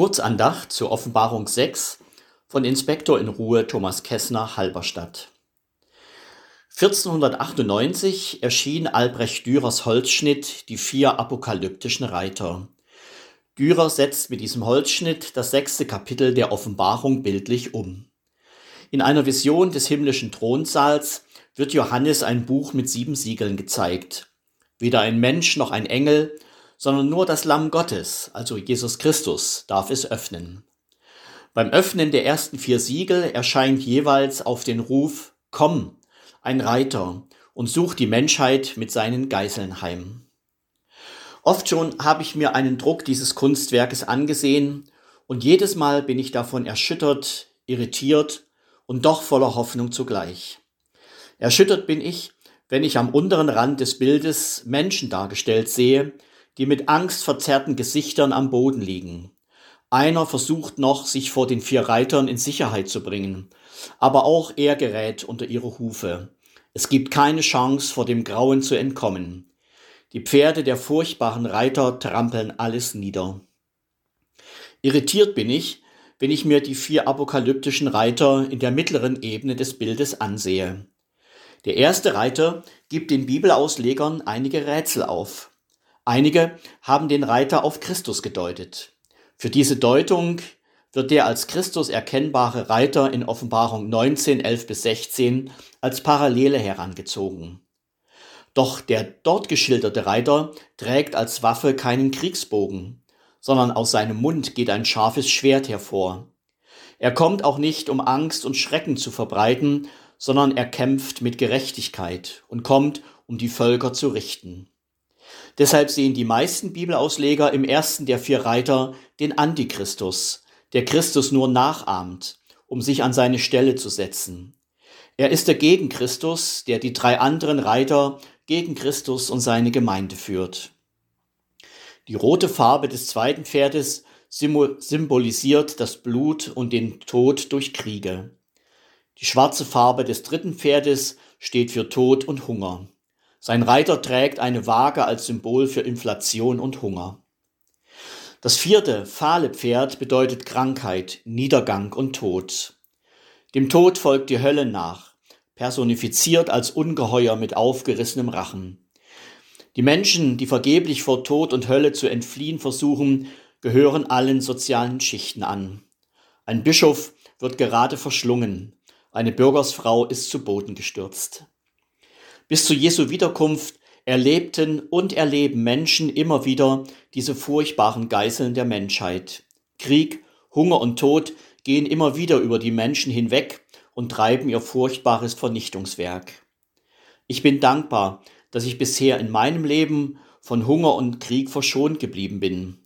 Kurzandacht zur Offenbarung 6 von Inspektor in Ruhe Thomas Kessner Halberstadt. 1498 erschien Albrecht Dürers Holzschnitt Die vier apokalyptischen Reiter. Dürer setzt mit diesem Holzschnitt das sechste Kapitel der Offenbarung bildlich um. In einer Vision des himmlischen Thronsaals wird Johannes ein Buch mit sieben Siegeln gezeigt. Weder ein Mensch noch ein Engel sondern nur das Lamm Gottes, also Jesus Christus, darf es öffnen. Beim Öffnen der ersten vier Siegel erscheint jeweils auf den Ruf Komm ein Reiter und sucht die Menschheit mit seinen Geißeln heim. Oft schon habe ich mir einen Druck dieses Kunstwerkes angesehen und jedes Mal bin ich davon erschüttert, irritiert und doch voller Hoffnung zugleich. Erschüttert bin ich, wenn ich am unteren Rand des Bildes Menschen dargestellt sehe, die mit angstverzerrten Gesichtern am Boden liegen. Einer versucht noch, sich vor den vier Reitern in Sicherheit zu bringen, aber auch er gerät unter ihre Hufe. Es gibt keine Chance, vor dem Grauen zu entkommen. Die Pferde der furchtbaren Reiter trampeln alles nieder. Irritiert bin ich, wenn ich mir die vier apokalyptischen Reiter in der mittleren Ebene des Bildes ansehe. Der erste Reiter gibt den Bibelauslegern einige Rätsel auf. Einige haben den Reiter auf Christus gedeutet. Für diese Deutung wird der als Christus erkennbare Reiter in Offenbarung 19, 11 bis 16 als Parallele herangezogen. Doch der dort geschilderte Reiter trägt als Waffe keinen Kriegsbogen, sondern aus seinem Mund geht ein scharfes Schwert hervor. Er kommt auch nicht, um Angst und Schrecken zu verbreiten, sondern er kämpft mit Gerechtigkeit und kommt, um die Völker zu richten. Deshalb sehen die meisten Bibelausleger im ersten der vier Reiter den Antichristus, der Christus nur nachahmt, um sich an seine Stelle zu setzen. Er ist der Gegenchristus, der die drei anderen Reiter gegen Christus und seine Gemeinde führt. Die rote Farbe des zweiten Pferdes symbolisiert das Blut und den Tod durch Kriege. Die schwarze Farbe des dritten Pferdes steht für Tod und Hunger. Sein Reiter trägt eine Waage als Symbol für Inflation und Hunger. Das vierte, fahle Pferd bedeutet Krankheit, Niedergang und Tod. Dem Tod folgt die Hölle nach, personifiziert als Ungeheuer mit aufgerissenem Rachen. Die Menschen, die vergeblich vor Tod und Hölle zu entfliehen versuchen, gehören allen sozialen Schichten an. Ein Bischof wird gerade verschlungen, eine Bürgersfrau ist zu Boden gestürzt. Bis zu Jesu Wiederkunft erlebten und erleben Menschen immer wieder diese furchtbaren Geißeln der Menschheit. Krieg, Hunger und Tod gehen immer wieder über die Menschen hinweg und treiben ihr furchtbares Vernichtungswerk. Ich bin dankbar, dass ich bisher in meinem Leben von Hunger und Krieg verschont geblieben bin.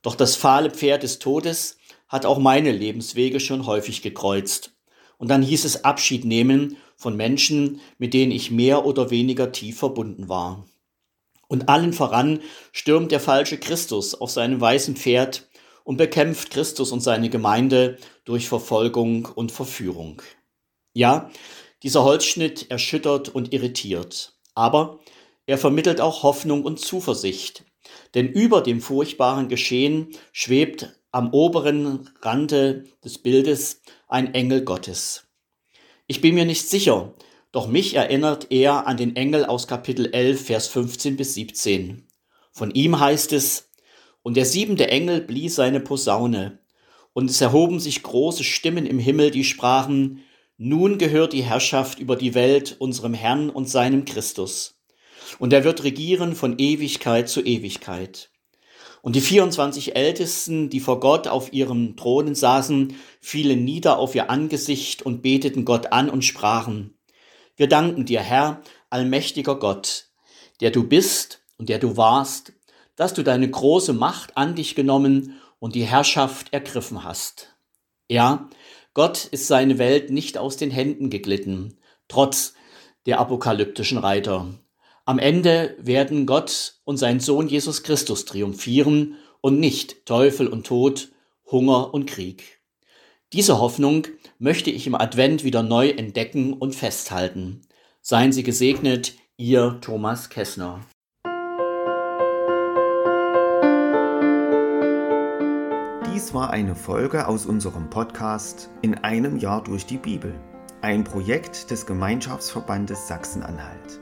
Doch das fahle Pferd des Todes hat auch meine Lebenswege schon häufig gekreuzt. Und dann hieß es Abschied nehmen von Menschen, mit denen ich mehr oder weniger tief verbunden war. Und allen voran stürmt der falsche Christus auf seinem weißen Pferd und bekämpft Christus und seine Gemeinde durch Verfolgung und Verführung. Ja, dieser Holzschnitt erschüttert und irritiert, aber er vermittelt auch Hoffnung und Zuversicht, denn über dem furchtbaren Geschehen schwebt am oberen Rande des Bildes ein Engel Gottes. Ich bin mir nicht sicher, doch mich erinnert er an den Engel aus Kapitel 11, Vers 15 bis 17. Von ihm heißt es, und der siebente Engel blies seine Posaune, und es erhoben sich große Stimmen im Himmel, die sprachen, nun gehört die Herrschaft über die Welt unserem Herrn und seinem Christus. Und er wird regieren von Ewigkeit zu Ewigkeit. Und die 24 Ältesten, die vor Gott auf ihren Thronen saßen, fielen nieder auf ihr Angesicht und beteten Gott an und sprachen, wir danken dir, Herr, allmächtiger Gott, der du bist und der du warst, dass du deine große Macht an dich genommen und die Herrschaft ergriffen hast. Ja, Gott ist seine Welt nicht aus den Händen geglitten, trotz der apokalyptischen Reiter. Am Ende werden Gott und sein Sohn Jesus Christus triumphieren und nicht Teufel und Tod, Hunger und Krieg. Diese Hoffnung möchte ich im Advent wieder neu entdecken und festhalten. Seien Sie gesegnet, Ihr Thomas Kessner. Dies war eine Folge aus unserem Podcast In einem Jahr durch die Bibel, ein Projekt des Gemeinschaftsverbandes Sachsen-Anhalt.